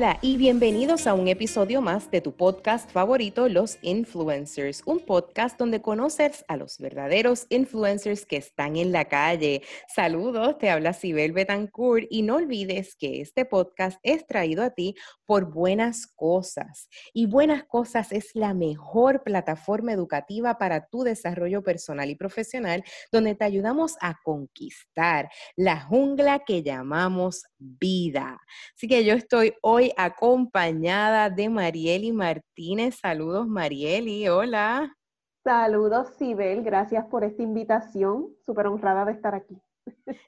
Hola y bienvenidos a un episodio más de tu podcast favorito, Los Influencers, un podcast donde conoces a los verdaderos influencers que están en la calle. Saludos, te habla Sibel Betancourt y no olvides que este podcast es traído a ti por Buenas Cosas. Y Buenas Cosas es la mejor plataforma educativa para tu desarrollo personal y profesional, donde te ayudamos a conquistar la jungla que llamamos vida. Así que yo estoy hoy acompañada de Marieli Martínez. Saludos, Marieli. Hola. Saludos, Sibel. Gracias por esta invitación. Súper honrada de estar aquí.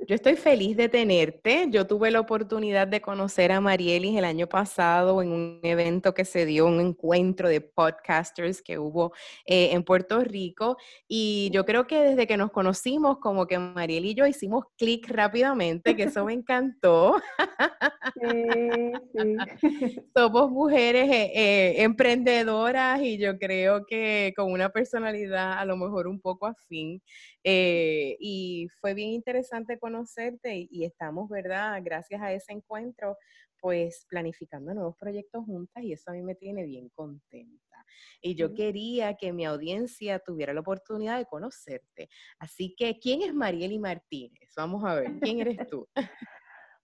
Yo estoy feliz de tenerte. Yo tuve la oportunidad de conocer a Marielis el año pasado en un evento que se dio, un encuentro de podcasters que hubo eh, en Puerto Rico. Y yo creo que desde que nos conocimos, como que Mariel y yo hicimos clic rápidamente, que eso me encantó. Sí, sí. Somos mujeres eh, eh, emprendedoras y yo creo que con una personalidad a lo mejor un poco afín. y fue bien interesante conocerte y, estamos, ¿verdad? Gracias a ese encuentro, pues planificando nuevos proyectos juntas y eso a mí me tiene bien contenta. Y yo quería que mi audiencia tuviera la oportunidad de conocerte. Así que, ¿quién es Marieli Martínez? Vamos a ver, ¿quién eres tú?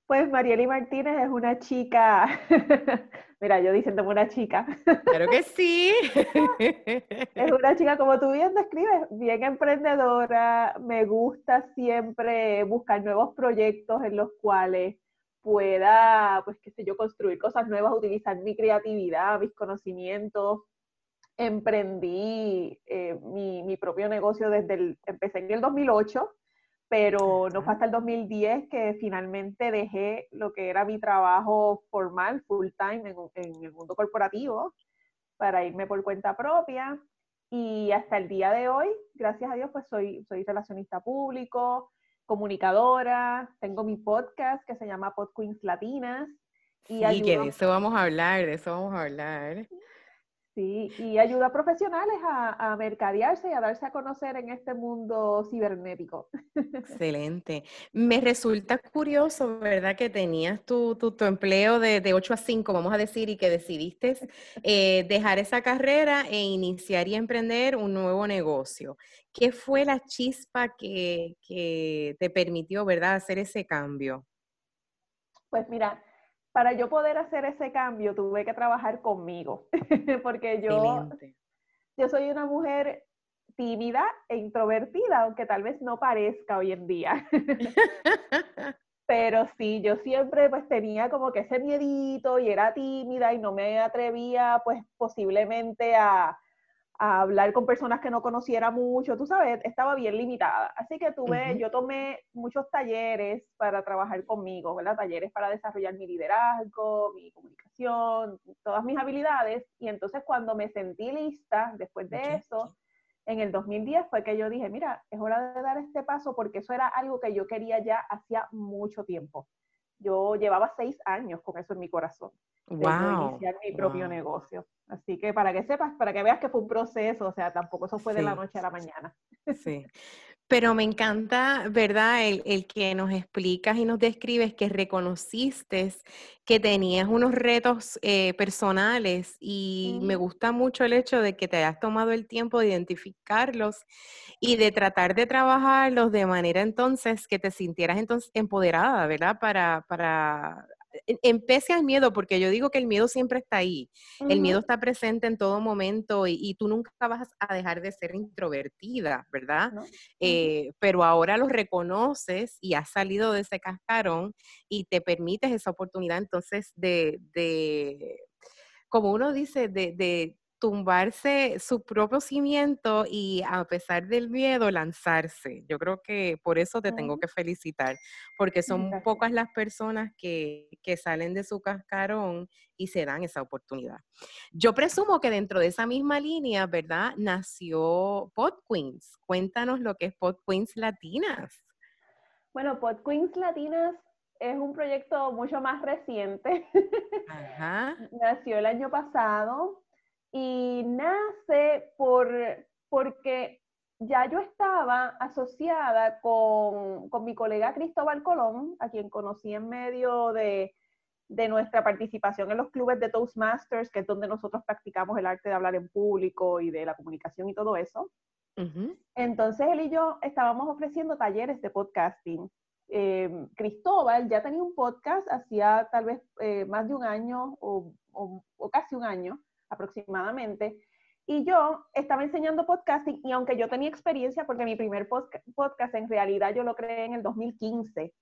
Pues Marieli Martínez es una chica, mira, yo diciendo una chica. Claro que sí. Es una chica, como tú bien describes, bien emprendedora, me gusta siempre buscar nuevos proyectos en los cuales pueda, pues qué sé yo, construir cosas nuevas, utilizar mi creatividad, mis conocimientos. Emprendí eh, mi, mi propio negocio desde el, empecé en el 2008 pero no fue hasta el 2010 que finalmente dejé lo que era mi trabajo formal, full time en, el mundo corporativo, para irme por cuenta propia. Y hasta el día de hoy, gracias a Dios, pues soy, soy relacionista público, comunicadora, tengo mi podcast que se llama Pod Queens Latinas. Y sí, que de eso vamos a hablar, de eso vamos a hablar. Sí, y ayuda a profesionales a, mercadearse y a darse a conocer en este mundo cibernético. Excelente. Me resulta curioso, ¿verdad? Que tenías tu, tu, empleo de, de, 8 a 5, vamos a decir, y que decidiste eh, dejar esa carrera e iniciar y emprender un nuevo negocio. ¿Qué fue la chispa que, que te permitió, ¿verdad?, hacer ese cambio. Pues mira, para yo poder hacer ese cambio tuve que trabajar conmigo, porque yo, yo soy una mujer tímida e introvertida, aunque tal vez no parezca hoy en día. Pero sí, yo siempre pues tenía como que ese miedito y era tímida y no me atrevía pues posiblemente a, a hablar con personas que no conociera mucho, tú sabes, estaba bien limitada. Así que tuve, yo tomé muchos talleres para trabajar conmigo, ¿verdad? Talleres para desarrollar mi liderazgo, mi comunicación, todas mis habilidades. Y entonces cuando me sentí lista, después de eso, en el 2010 fue que yo dije, mira, es hora de dar este paso porque eso era algo que yo quería ya hacía mucho tiempo. Yo llevaba seis años con eso en mi corazón. Wow. iniciar mi propio negocio. Así que para que sepas, para que veas que fue un proceso, o sea, tampoco eso fue de la noche a la mañana. Sí. Pero me encanta, ¿verdad? El, que nos explicas y nos describes que reconociste que tenías unos retos eh, personales y me gusta mucho el hecho de que te hayas tomado el tiempo de identificarlos y de tratar de trabajarlos de manera entonces que te sintieras entonces empoderada, ¿verdad? Para, para empecé al miedo, porque yo digo que el miedo siempre está ahí. El miedo está presente en todo momento y, tú nunca vas a dejar de ser introvertida, ¿verdad? Eh, pero ahora lo reconoces y has salido de ese cascarón y te permites esa oportunidad entonces de, de como uno dice, de, de tumbarse su propio cimiento y a pesar del miedo lanzarse. Yo creo que por eso te tengo que felicitar, porque son pocas las personas que, que, salen de su cascarón y se dan esa oportunidad. Yo presumo que dentro de esa misma línea, ¿verdad? Nació Pod Queens. Cuéntanos lo que es Pod Queens Latinas. Bueno, Pod Queens Latinas es un proyecto mucho más reciente. Ajá. Nació el año pasado y nace por, porque ya yo estaba asociada con, mi colega Cristóbal Colón, a quien conocí en medio de, de nuestra participación en los clubes de Toastmasters, que es donde nosotros practicamos el arte de hablar en público y de la comunicación y todo eso. Entonces él y yo estábamos ofreciendo talleres de podcasting. Eh, Cristóbal ya tenía un podcast hacía tal vez eh, más de un año o, casi un año aproximadamente. Y yo estaba enseñando podcasting y aunque yo tenía experiencia, porque mi primer podcast en realidad yo lo creé en el 2015,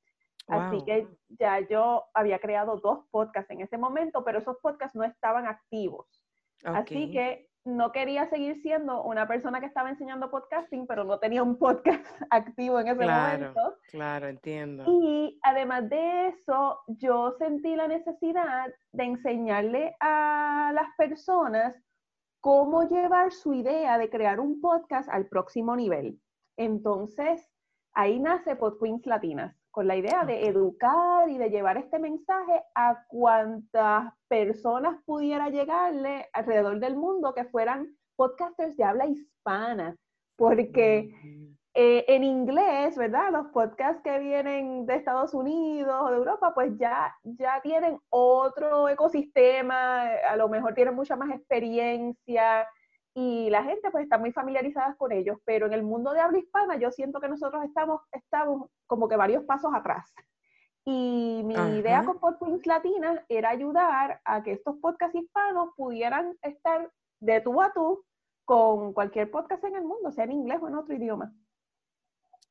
Así que ya yo había creado dos podcasts en ese momento, pero esos podcasts no estaban activos. Así que no quería seguir siendo una persona que estaba enseñando podcasting, pero no tenía un podcast activo en ese momento. Claro, entiendo. Y además de eso, yo sentí la necesidad de enseñarle a las personas cómo llevar su idea de crear un podcast al próximo nivel. Entonces, ahí nace Pod Queens Latinas con la idea de educar y de llevar este mensaje a cuantas personas pudiera llegarle alrededor del mundo que fueran podcasters de habla hispana, porque eh, en inglés, ¿verdad? Los podcasts que vienen de Estados Unidos o de Europa, pues ya, ya tienen otro ecosistema, a lo mejor tienen mucha más experiencia, y la gente pues está muy familiarizada con ellos, pero en el mundo de habla hispana yo siento que nosotros estamos, estamos como que varios pasos atrás. Y mi idea con Podqueens Latinas era ayudar a que estos podcasts hispanos pudieran estar de tú a tú con cualquier podcast en el mundo, sea en inglés o en otro idioma.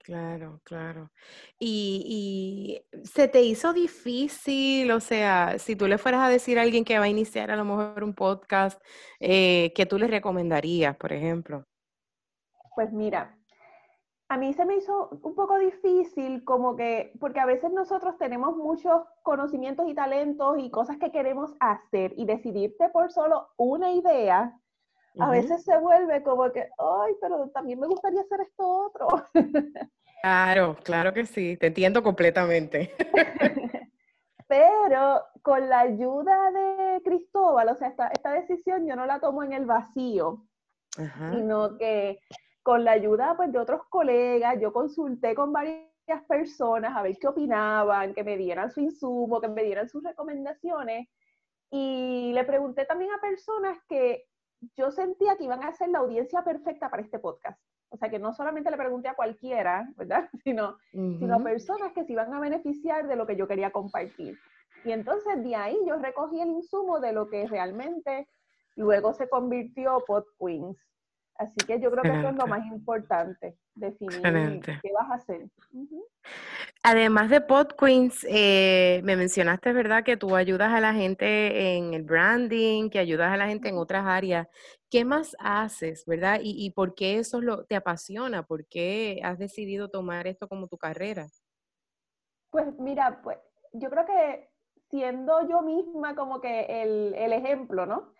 Claro, claro. Y, se te hizo difícil, o sea, si tú le fueras a decir a alguien que va a iniciar a lo mejor un podcast, eh, ¿qué tú le recomendarías, por ejemplo? Pues mira, a mí se me hizo un poco difícil como que, porque a veces nosotros tenemos muchos conocimientos y talentos y cosas que queremos hacer y decidirte por solo una idea, a veces se vuelve como que, ay, pero también me gustaría hacer esto otro. Claro, claro que sí, te entiendo completamente. pero con la ayuda de Cristóbal, o sea, esta, esta decisión yo no la tomo en el vacío, sino que con la ayuda pues, de otros colegas, yo consulté con varias personas a ver qué opinaban, que me dieran su insumo, que me dieran sus recomendaciones. Y le pregunté también a personas que yo sentía que iban a ser la audiencia perfecta para este podcast. O sea, que no solamente le pregunté a cualquiera, ¿verdad? Sino, sino a personas que se iban a beneficiar de lo que yo quería compartir. Y entonces de ahí yo recogí el insumo de lo que realmente luego se convirtió Pod Queens. Así que yo creo que eso es lo más importante, definir qué vas a hacer. Además de Pod Queens, eh, me mencionaste, ¿verdad?, que tú ayudas a la gente en el branding, que ayudas a la gente en otras áreas. ¿Qué más haces, verdad? ¿Y, por qué eso lo, te apasiona? ¿Por qué has decidido tomar esto como tu carrera? Pues mira, pues yo creo que siendo yo misma como que el, el ejemplo, ¿no?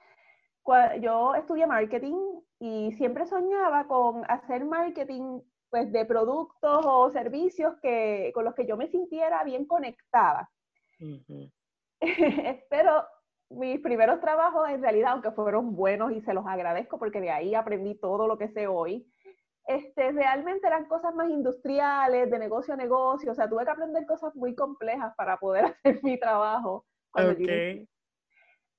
Yo estudié marketing y siempre soñaba con hacer marketing pues de productos o servicios que, con los que yo me sintiera bien conectada. Pero mis primeros trabajos en realidad, aunque fueron buenos y se los agradezco porque de ahí aprendí todo lo que sé hoy, este, realmente eran cosas más industriales, de negocio a negocio, o sea, tuve que aprender cosas muy complejas para poder hacer mi trabajo. Okay.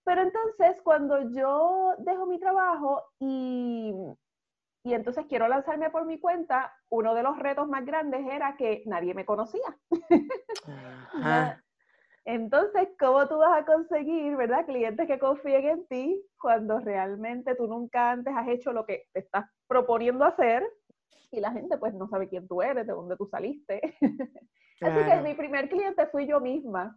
Pero entonces, cuando yo dejo mi trabajo y, y entonces quiero lanzarme por mi cuenta, uno de los retos más grandes era que nadie me conocía. Entonces, ¿cómo tú vas a conseguir, verdad, clientes que confíen en ti cuando realmente tú nunca antes has hecho lo que te estás proponiendo hacer y la gente pues no sabe quién tú eres, de dónde tú saliste? Así que mi primer cliente fui yo misma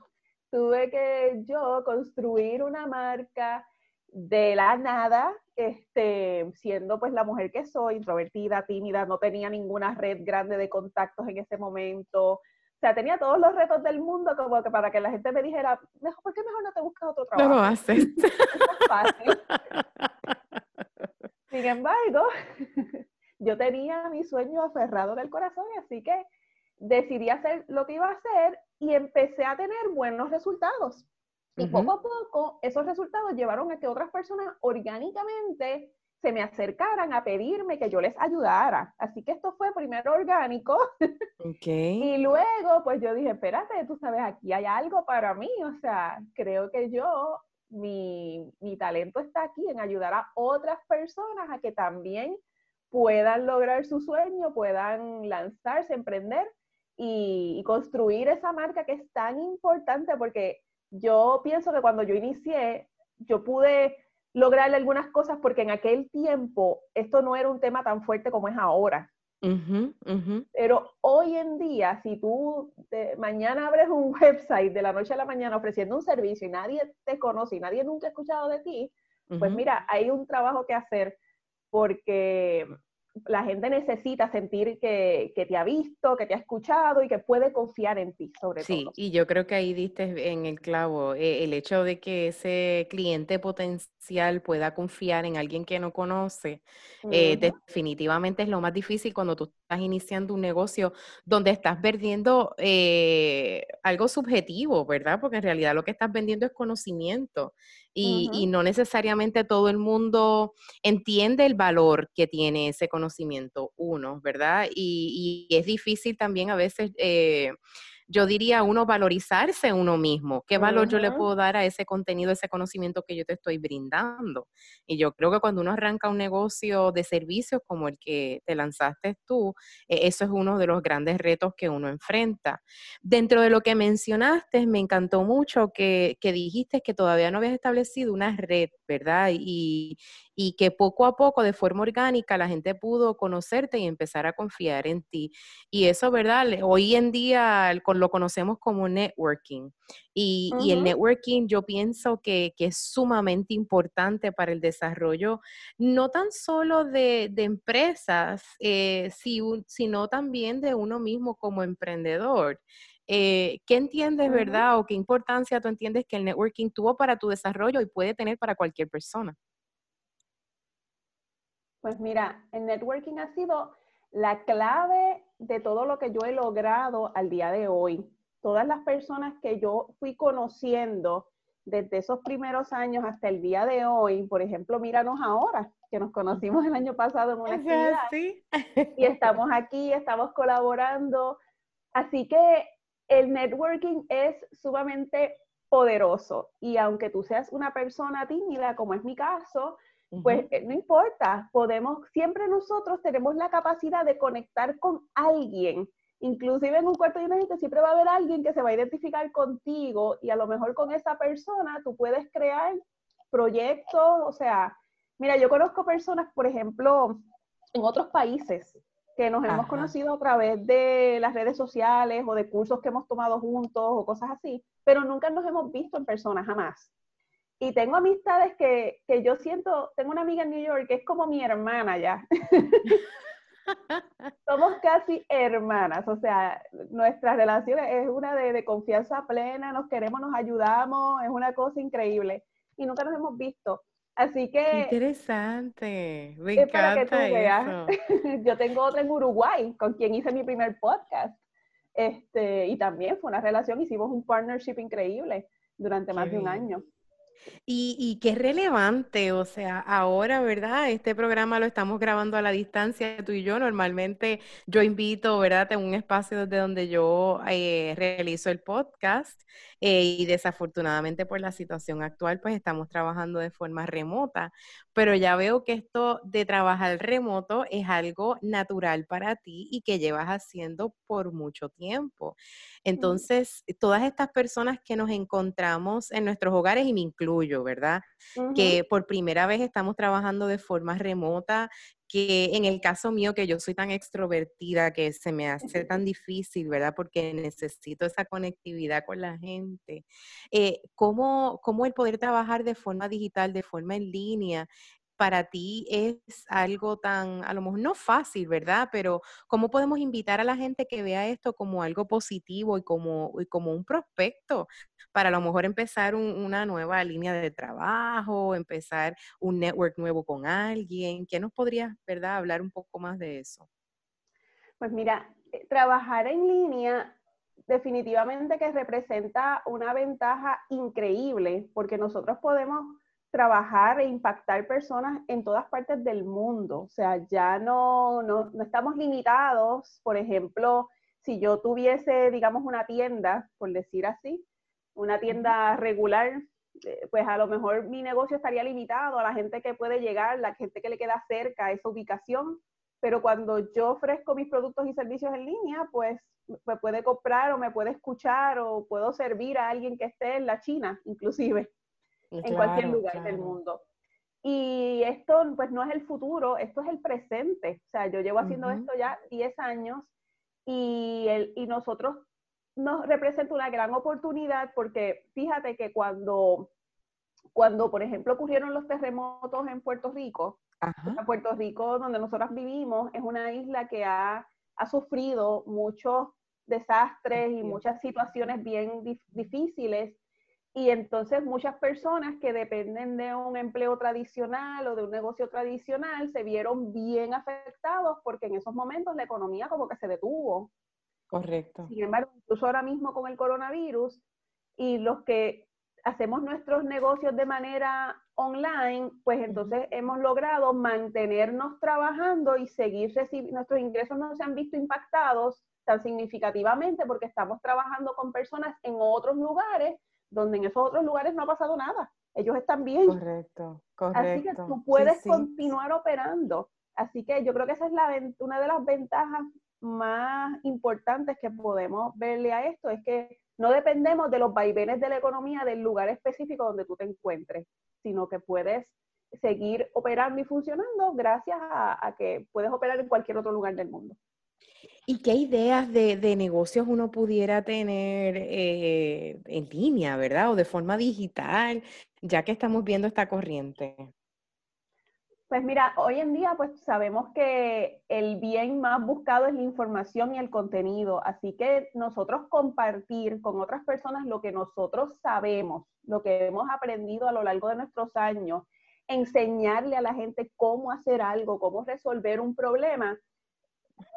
tuve que yo construir una marca de la nada, este, siendo pues la mujer que soy, introvertida, tímida, no tenía ninguna red grande de contactos en ese momento. O sea, tenía todos los retos del mundo como que para que la gente me dijera, mejor, ¿por qué mejor no te buscas otro trabajo? No lo haces. es fácil. Sin embargo, yo tenía mi sueño aferrado del corazón, así que decidí hacer lo que iba a hacer y empecé a tener buenos resultados. Y poco a poco esos resultados llevaron a que otras personas orgánicamente se me acercaran a pedirme que yo les ayudara. Así que esto fue primero orgánico. Y luego, pues yo dije, espérate, tú sabes, aquí hay algo para mí, o sea, creo que yo, mi, mi talento está aquí en ayudar a otras personas a que también puedan lograr su sueño, puedan lanzarse, emprender y, construir esa marca que es tan importante porque yo pienso que cuando yo inicié, yo pude lograr algunas cosas porque en aquel tiempo esto no era un tema tan fuerte como es ahora. Pero hoy en día, si tú mañana abres un website de la noche a la mañana ofreciendo un servicio y nadie te conoce y nadie nunca ha escuchado de ti, pues mira, hay un trabajo que hacer porque la gente necesita sentir que, te ha visto, que te ha escuchado y que puede confiar en ti, sobre todo. Sí, y yo creo que ahí diste en el clavo eh, el hecho de que ese cliente potencial pueda confiar en alguien que no conoce. Eh, definitivamente es lo más difícil cuando tú estás iniciando un negocio donde estás vendiendo eh, algo subjetivo, ¿verdad? Porque en realidad lo que estás vendiendo es conocimiento y, no necesariamente todo el mundo entiende el valor que tiene ese conocimiento, uno, ¿verdad? Y, y es difícil también a veces... Eh, yo diría uno valorizarse uno mismo. ¿Qué valor yo le puedo dar a ese contenido, ese conocimiento que yo te estoy brindando? Y yo creo que cuando uno arranca un negocio de servicios como el que te lanzaste tú, e, eso es uno de los grandes retos que uno enfrenta. Dentro de lo que mencionaste, me encantó mucho que, que dijiste que todavía no habías establecido una red, ¿verdad? Y, y que poco a poco, de forma orgánica, la gente pudo conocerte y empezar a confiar en ti. Y eso, ¿verdad? Hoy en día lo conocemos como networking. Y, el networking yo pienso que, es sumamente importante para el desarrollo, no tan solo de, empresas, eh, sino también de uno mismo como emprendedor. Eh, ¿Qué entiendes, verdad, o qué importancia tú entiendes que el networking tuvo para tu desarrollo y puede tener para cualquier persona? Pues mira, el networking ha sido la clave de todo lo que yo he logrado al día de hoy. Todas las personas que yo fui conociendo desde esos primeros años hasta el día de hoy, por ejemplo, míranos ahora, que nos conocimos el año pasado en una actividad y estamos aquí, estamos colaborando. Así que el networking es sumamente poderoso y aunque tú seas una persona tímida, como es mi caso, pues eh, no importa, podemos, siempre nosotros tenemos la capacidad de conectar con alguien, inclusive en un cuarto de una gente siempre va a haber alguien que se va a identificar contigo y a lo mejor con esa persona tú puedes crear proyectos, o sea, mira, yo conozco personas, por ejemplo, en otros países que nos hemos conocido a través de las redes sociales o de cursos que hemos tomado juntos o cosas así, pero nunca nos hemos visto en persona, jamás. Y tengo amistades que, que, yo siento, tengo una amiga en New York que es como mi hermana ya. Somos casi hermanas, o sea, nuestra relación es una de, de, confianza plena, nos queremos, nos ayudamos, es una cosa increíble. Y nunca nos hemos visto. Así que... interesante, me encanta eso. yo tengo otra en Uruguay, con quien hice mi primer podcast. Este, y también fue una relación, hicimos un partnership increíble durante más de un año. Y, y qué relevante, o sea, ahora, ¿verdad? Este programa lo estamos grabando a la distancia, tú y yo. Normalmente yo invito, ¿verdad? En un espacio desde donde yo eh, realizo el podcast eh, y desafortunadamente por la situación actual, pues estamos trabajando de forma remota, pero ya veo que esto de trabajar remoto es algo natural para ti y que llevas haciendo por mucho tiempo. Entonces, todas estas personas que nos encontramos en nuestros hogares, y me incluyo, ¿verdad? Que por primera vez estamos trabajando de forma remota, que en el caso mío, que yo soy tan extrovertida, que se me hace tan difícil, ¿verdad? Porque necesito esa conectividad con la gente. Eh, ¿cómo, ¿Cómo el poder trabajar de forma digital, de forma en línea, para ti es algo tan, a lo mejor no fácil, ¿verdad? Pero ¿cómo podemos invitar a la gente que vea esto como algo positivo y como, como un prospecto para a lo mejor empezar una nueva línea de trabajo, empezar un network nuevo con alguien? ¿Qué nos podrías, verdad, hablar un poco más de eso? Pues mira, eh, trabajar en línea definitivamente que representa una ventaja increíble porque nosotros podemos trabajar e impactar personas en todas partes del mundo. O sea, ya no, no, estamos limitados, por ejemplo, si yo tuviese, digamos, una tienda, por decir así, una tienda regular, eh, pues a lo mejor mi negocio estaría limitado a la gente que puede llegar, la gente que le queda cerca a esa ubicación, pero cuando yo ofrezco mis productos y servicios en línea, pues me puede comprar o me puede escuchar o puedo servir a alguien que esté en la China, inclusive, en cualquier lugar del mundo. Y esto pues no es el futuro, esto es el presente. O sea, yo llevo haciendo esto ya 10 años y, el, y nosotros nos representa una gran oportunidad porque fíjate que cuando, cuando, por ejemplo, ocurrieron los terremotos en Puerto Rico, Puerto Rico, donde nosotros vivimos, es una isla que ha, ha sufrido muchos desastres y muchas situaciones bien difíciles. Y entonces muchas personas que dependen de un empleo tradicional o de un negocio tradicional se vieron bien afectados porque en esos momentos la economía como que se detuvo. Correcto. Sin embargo, incluso ahora mismo con el coronavirus y los que hacemos nuestros negocios de manera online, pues entonces hemos logrado mantenernos trabajando y seguir recibiendo, nuestros ingresos no se han visto impactados tan significativamente porque estamos trabajando con personas en otros lugares donde en esos otros lugares no ha pasado nada. Ellos están bien. Correcto, correcto. Así que tú puedes continuar operando. Así que yo creo que esa es la, una de las ventajas más importantes que podemos verle a esto, es que no dependemos de los vaivenes de la economía del lugar específico donde tú te encuentres, sino que puedes seguir operando y funcionando gracias a, que puedes operar en cualquier otro lugar del mundo. ¿Y qué ideas de, negocios uno pudiera tener eh, en línea, verdad? O de forma digital, ya que estamos viendo esta corriente. Pues mira, hoy en día pues sabemos que el bien más buscado es la información y el contenido, así que nosotros compartir con otras personas lo que nosotros sabemos, lo que hemos aprendido a lo largo de nuestros años, enseñarle a la gente cómo hacer algo, cómo resolver un problema.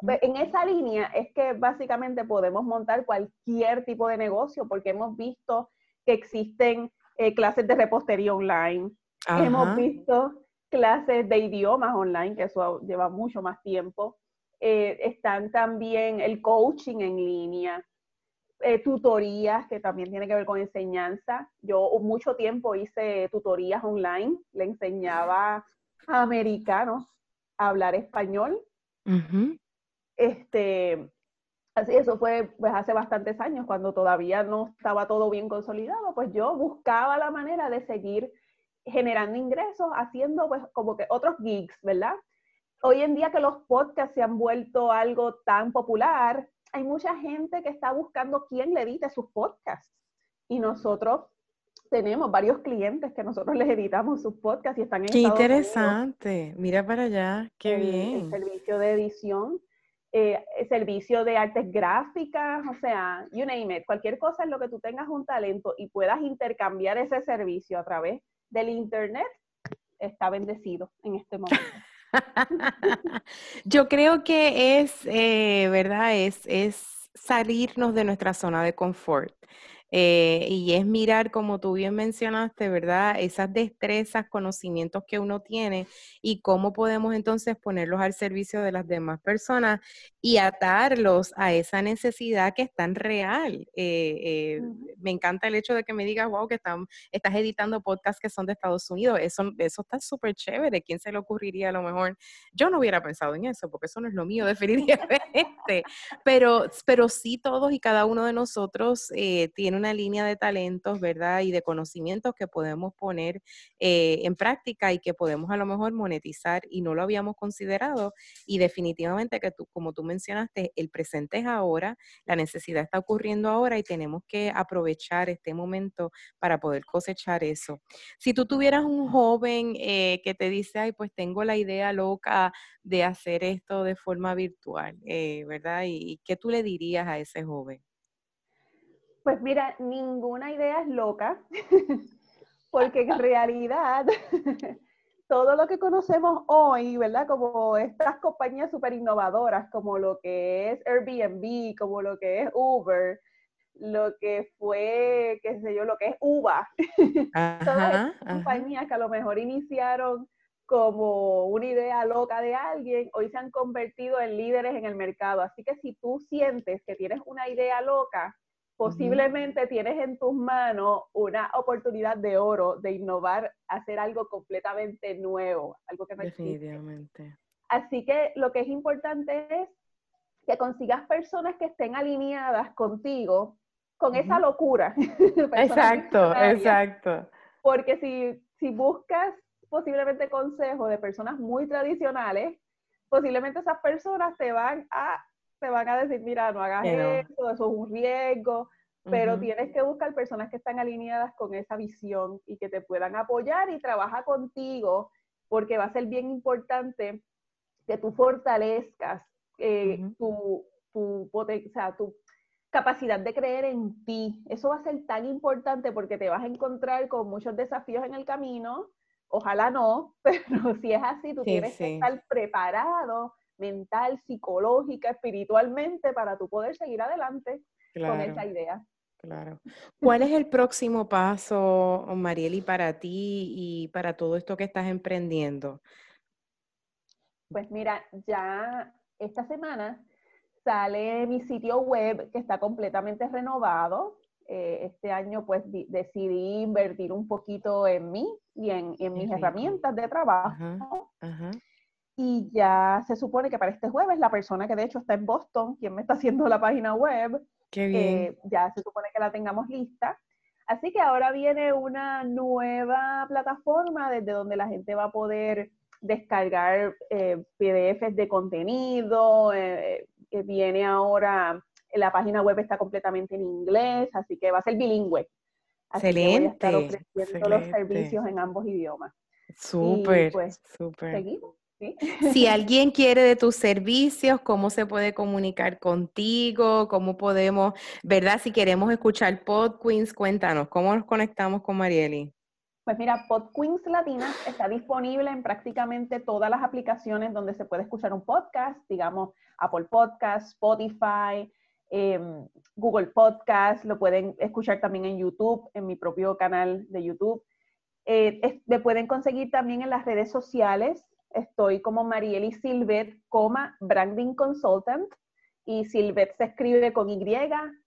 Pues, en esa línea es que básicamente podemos montar cualquier tipo de negocio porque hemos visto que existen eh, clases de repostería online, hemos visto clases de idiomas online, que eso lleva mucho más tiempo. Eh, están también el coaching en línea, eh, tutorías, que también tiene que ver con enseñanza. Yo mucho tiempo hice tutorías online, le enseñaba a americanos a hablar español. Este, así, eso fue pues, hace bastantes años, cuando todavía no estaba todo bien consolidado, pues yo buscaba la manera de seguir generando ingresos, haciendo pues como que otros gigs, ¿verdad? Hoy en día que los podcasts se han vuelto algo tan popular, hay mucha gente que está buscando quién le edite sus podcasts. Y nosotros tenemos varios clientes que nosotros les editamos sus podcasts y están en Qué interesante, mira para allá, qué bien. El servicio de edición, eh, el servicio de artes gráficas, o sea, you name it, cualquier cosa en lo que tú tengas un talento y puedas intercambiar ese servicio a través del Internet está bendecido en este momento. Yo creo que es, eh, ¿verdad? Es, es salirnos de nuestra zona de confort. Eh, y es mirar, como tú bien mencionaste, ¿verdad? Esas destrezas, conocimientos que uno tiene y cómo podemos entonces ponerlos al servicio de las demás personas y atarlos a esa necesidad que es tan real. Eh, eh, me encanta el hecho de que me digas, wow, que estás editando podcasts que son de Estados Unidos. Eso, eso está súper chévere. ¿Quién se le ocurriría a lo mejor? Yo no hubiera pensado en eso, porque eso no es lo mío, definitivamente. pero, pero sí todos y cada uno de nosotros tiene una línea de talentos, ¿verdad? Y de conocimientos que podemos poner eh, en práctica y que podemos a lo mejor monetizar y no lo habíamos considerado. Y definitivamente que tú, como tú mencionaste, el presente es ahora, la necesidad está ocurriendo ahora y tenemos que aprovechar este momento para poder cosechar eso. Si tú tuvieras un joven eh, que te dice, ay, pues tengo la idea loca de hacer esto de forma virtual, eh, ¿verdad? ¿Y qué tú le dirías a ese joven? Pues mira, ninguna idea es loca, porque en realidad todo lo que conocemos hoy, ¿verdad? Como estas compañías súper innovadoras, como lo que es Airbnb, como lo que es Uber, lo que fue, qué sé yo, lo que es UBA. Todas estas compañías que a lo mejor iniciaron como una idea loca de alguien, hoy se han convertido en líderes en el mercado. Así que si tú sientes que tienes una idea loca, posiblemente tienes en tus manos una oportunidad de oro de innovar, hacer algo completamente nuevo, algo que no Definitivamente. Así que lo que es importante es que consigas personas que estén alineadas contigo con esa locura. exacto, exacto. Porque si, si buscas posiblemente consejos de personas muy tradicionales, posiblemente esas personas te van a, te van a decir, mira, no hagas eso, eso es un riesgo, pero tienes que buscar personas que están alineadas con esa visión y que te puedan apoyar y trabajar contigo, porque va a ser bien importante que tú fortalezcas eh, tu, tu, o sea, tu capacidad de creer en ti. Eso va a ser tan importante porque te vas a encontrar con muchos desafíos en el camino. Ojalá no, pero si es así, tú tienes que estar preparado mental, psicológica, espiritualmente para tú poder seguir adelante con esa idea. Claro. ¿Cuál es el próximo paso, Marieli, para ti y para todo esto que estás emprendiendo? Pues mira, ya esta semana sale mi sitio web que está completamente renovado. Eh, este año pues decidí invertir un poquito en mí y en, mis herramientas de trabajo. Y ya se supone que para este jueves la persona que de hecho está en Boston, quien me está haciendo la página web, eh, ya se supone que la tengamos lista. Así que ahora viene una nueva plataforma desde donde la gente va a poder descargar eh, PDFs de contenido, eh, viene ahora, la página web está completamente en inglés, así que va a ser bilingüe. excelente. Que voy a estar ofreciendo los servicios en ambos idiomas. Súper, pues, súper. Seguimos. Si alguien quiere de tus servicios, ¿cómo se puede comunicar contigo? ¿Cómo podemos, verdad? Si queremos escuchar Pod Queens, cuéntanos, ¿cómo nos conectamos con Marieli? Pues mira, Pod Queens Latinas está disponible en prácticamente todas las aplicaciones donde se puede escuchar un podcast, digamos Apple Podcast, Spotify, em, Google Podcast, lo pueden escuchar también en YouTube, en mi propio canal de YouTube. Eh, me pueden conseguir también en las redes sociales. Estoy como Marieli Silvet, coma Branding Consultant. Y Silvet se escribe con Y,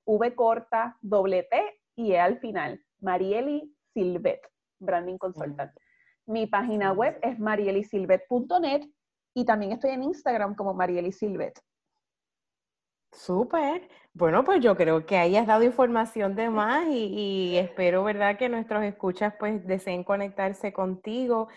V corta, doble T y E al final. Marieli Silvet. Branding Consultant. Mi página web es marielisilvet.net y también estoy en Instagram como marielisilvet. Súper. Bueno, pues yo creo que ahí has dado información de más y, y, espero, ¿verdad?, que nuestros escuchas pues deseen conectarse contigo.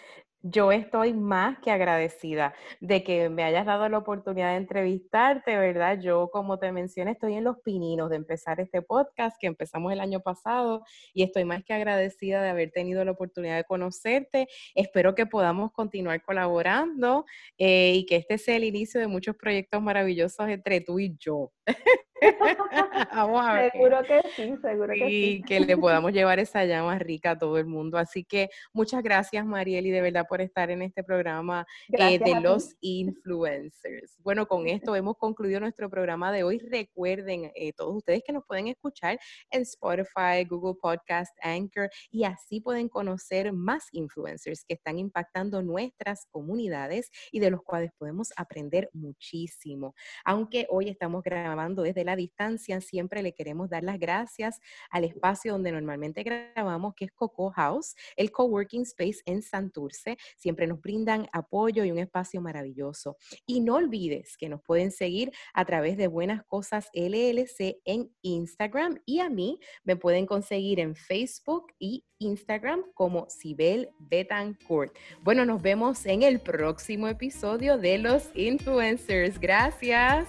Yo estoy más que agradecida de que me hayas dado la oportunidad de entrevistarte, ¿verdad? Yo, como te mencioné, estoy en los pininos de empezar este podcast que empezamos el año pasado y estoy más que agradecida de haber tenido la oportunidad de conocerte. Espero que podamos continuar colaborando eh, y que este sea el inicio de muchos proyectos maravillosos entre tú y yo. Vamos a ver. Seguro que sí, seguro que sí. Y que le podamos llevar esa llama rica a todo el mundo. Así que muchas gracias, Marieli, de verdad por estar en este programa eh, de los influencers. Bueno, con esto hemos concluido nuestro programa de hoy. Recuerden, eh, todos ustedes que nos pueden escuchar en Spotify, Google Podcast, Anchor, y así pueden conocer más influencers que están impactando nuestras comunidades y de los cuales podemos aprender muchísimo. Aunque hoy estamos grabando desde la distancia, siempre le queremos dar las gracias al espacio donde normalmente grabamos, que es Coco House, el coworking space en Santurce. Siempre nos brindan apoyo y un espacio maravilloso. Y no olvides que nos pueden seguir a través de Buenas Cosas LLC en Instagram y a mí me pueden conseguir en Facebook y Instagram como Sibel Betancourt. Bueno, nos vemos en el próximo episodio de Los Influencers. Gracias.